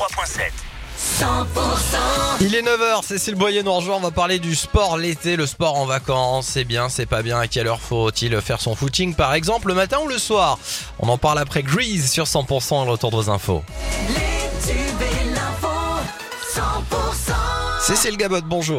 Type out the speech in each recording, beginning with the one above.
103.7. Il est 9h, Cécile Boyer nous rejoint, on va parler du sport l'été, le sport en vacances, c'est bien, c'est pas bien, à quelle heure faut-il faire son footing par exemple, le matin ou le soir? On en parle après Grease sur 100% le retour de vos infos. Cécile Gabot, bonjour.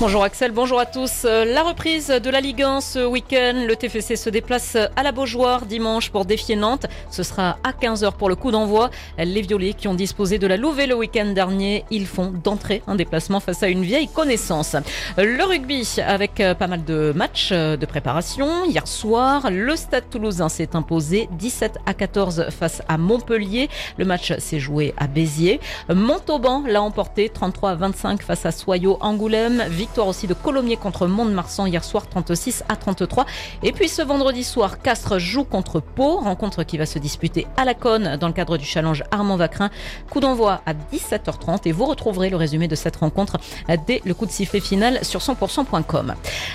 Bonjour Axel, bonjour à tous. Euh, La reprise de la Ligue 1 ce week-end. Le TFC se déplace à la Beaujoire dimanche pour défier Nantes. Ce sera à 15h pour le coup d'envoi. Les Violets qui ont disposé de la Louvet le week-end dernier, ils font d'entrée un déplacement face à une vieille connaissance. Le rugby avec euh, pas mal de matchs euh, de préparation. Hier soir, le Stade toulousain s'est imposé 17 à 14 face à Montpellier. Le match s'est joué à Béziers. Montauban l'a emporté 33 à 25 face à Soyaux Angoulême. Victoire aussi de Colomiers contre Mont-de-Marsan hier soir 36 à 33. Et puis ce vendredi soir, Castres joue contre Pau, rencontre qui va se disputer à la Conne dans le cadre du challenge Armand Vacrin. Coup d'envoi à 17h30 et vous retrouverez le résumé de cette rencontre dès le coup de sifflet final sur 100%.com.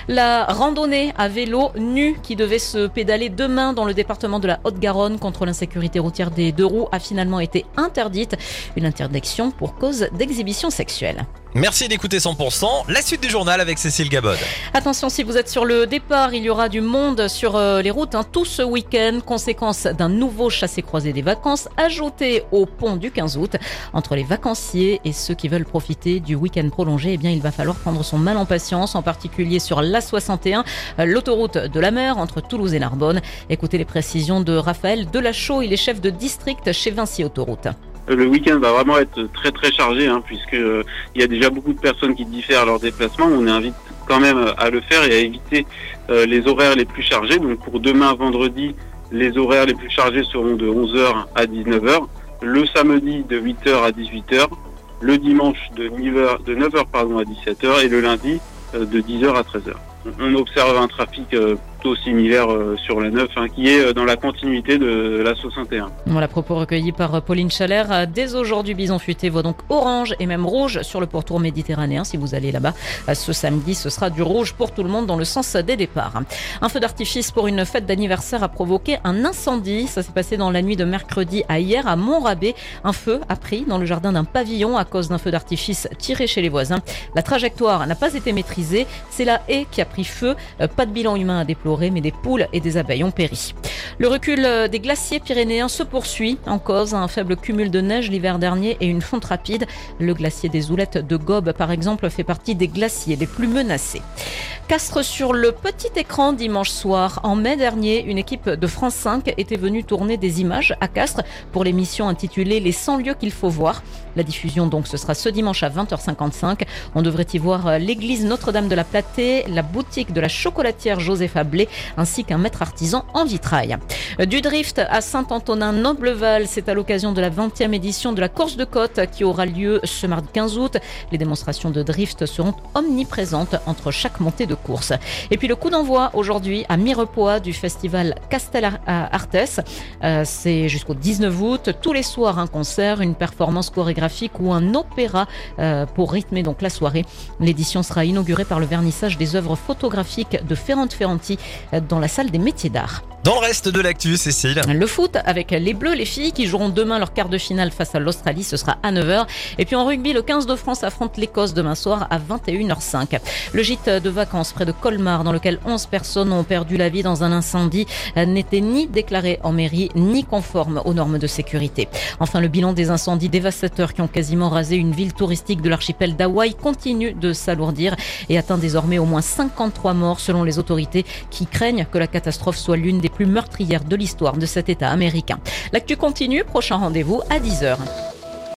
La randonnée à vélo nu qui devait se pédaler demain dans le département de la Haute-Garonne contre l'insécurité routière des deux roues a finalement été interdite. Une interdiction pour cause d'exhibition sexuelle. Merci d'écouter 100%, la suite du journal avec Cécile Gabod. Attention, si vous êtes sur le départ, il y aura du monde sur euh, les routes hein, tout ce week-end, conséquence d'un nouveau chassé-croisé des vacances ajouté au pont du 15 août. Entre les vacanciers et ceux qui veulent profiter du week-end prolongé, eh bien, il va falloir prendre son mal en patience, en particulier sur l'A61, euh, l'autoroute de la mer entre Toulouse et Narbonne. Écoutez les précisions de Raphaël Delachaux, il est chef de district chez Vinci Autoroute. Le week-end va vraiment être très très chargé hein, puisque euh, il y a déjà beaucoup de personnes qui diffèrent leur déplacement. On invite quand même à le faire et à éviter euh, les horaires les plus chargés. Donc pour demain vendredi, les horaires les plus chargés seront de 11h à 19h, le samedi de 8h à 18h, le dimanche de 9h, de 9h pardon, à 17h et le lundi euh, de 10h à 13h. On observe un trafic euh, plutôt similaire euh, sur la 9 hein, qui est euh, dans la continuité de la 61. Voilà, propos recueillis par Pauline Chalère. Dès aujourd'hui, Bison Futé voit donc orange et même rouge sur le pourtour méditerranéen. Si vous allez là-bas ce samedi, ce sera du rouge pour tout le monde dans le sens des départs. Un feu d'artifice pour une fête d'anniversaire a provoqué un incendie. Ça s'est passé dans la nuit de mercredi à hier à Montrabé. Un feu a pris dans le jardin d'un pavillon à cause d'un feu d'artifice tiré chez les voisins. La trajectoire n'a pas été maîtrisée. C'est la haie qui a pris feu. Euh, Pas de bilan humain à déplorer, mais des poules et des abeilles ont péri. Le recul euh, des glaciers pyrénéens se poursuit en cause un faible cumul de neige l'hiver dernier et une fonte rapide. Le glacier des Oulettes de Gobe, par exemple, fait partie des glaciers les plus menacés. Castres sur le petit écran dimanche soir. En mai dernier, une équipe de France 5 était venue tourner des images à Castres pour l'émission intitulée Les 100 lieux qu'il faut voir. La diffusion donc ce sera ce dimanche à 20h55. On devrait y voir euh, l'église Notre-Dame de la Platée, la boutique de la chocolatière Joseph Ablé ainsi qu'un maître artisan en vitrail. Euh, Du drift à Saint-Antonin-Nobleval, c'est à l'occasion de la 20e édition de la course de côte qui aura lieu ce mardi 15 août. Les démonstrations de drift seront omniprésentes entre chaque montée de course. Et puis le coup d'envoi aujourd'hui à Mirepoix du festival Castel Artes. Euh, c'est jusqu'au 19 août. Tous les soirs un concert, une performance chorégraphique ou un opéra euh, pour rythmer donc la soirée. L'édition sera inaugurée par le vernissage des œuvres photographiques de Ferrante Ferranti euh, dans la salle des métiers d'art. Dans le reste de l'actu, Cécile. Le foot avec les Bleus, les filles qui joueront demain leur quart de finale face à l'Australie, ce sera à 9h. Et puis en rugby, le 15 de France affronte l'Écosse demain soir à 21h05. Le gîte de vacances près de Colmar, dans lequel 11 personnes ont perdu la vie dans un incendie, n'était ni déclaré en mairie ni conforme aux normes de sécurité. Enfin, le bilan des incendies dévastateurs qui ont quasiment rasé une ville touristique de l'archipel d'Hawaï continue de s'alourdir et atteint désormais au moins 53 morts selon les autorités qui craignent que la catastrophe soit l'une des plus meurtrières de l'histoire de cet État américain. L'actu continue, prochain rendez-vous à 10h.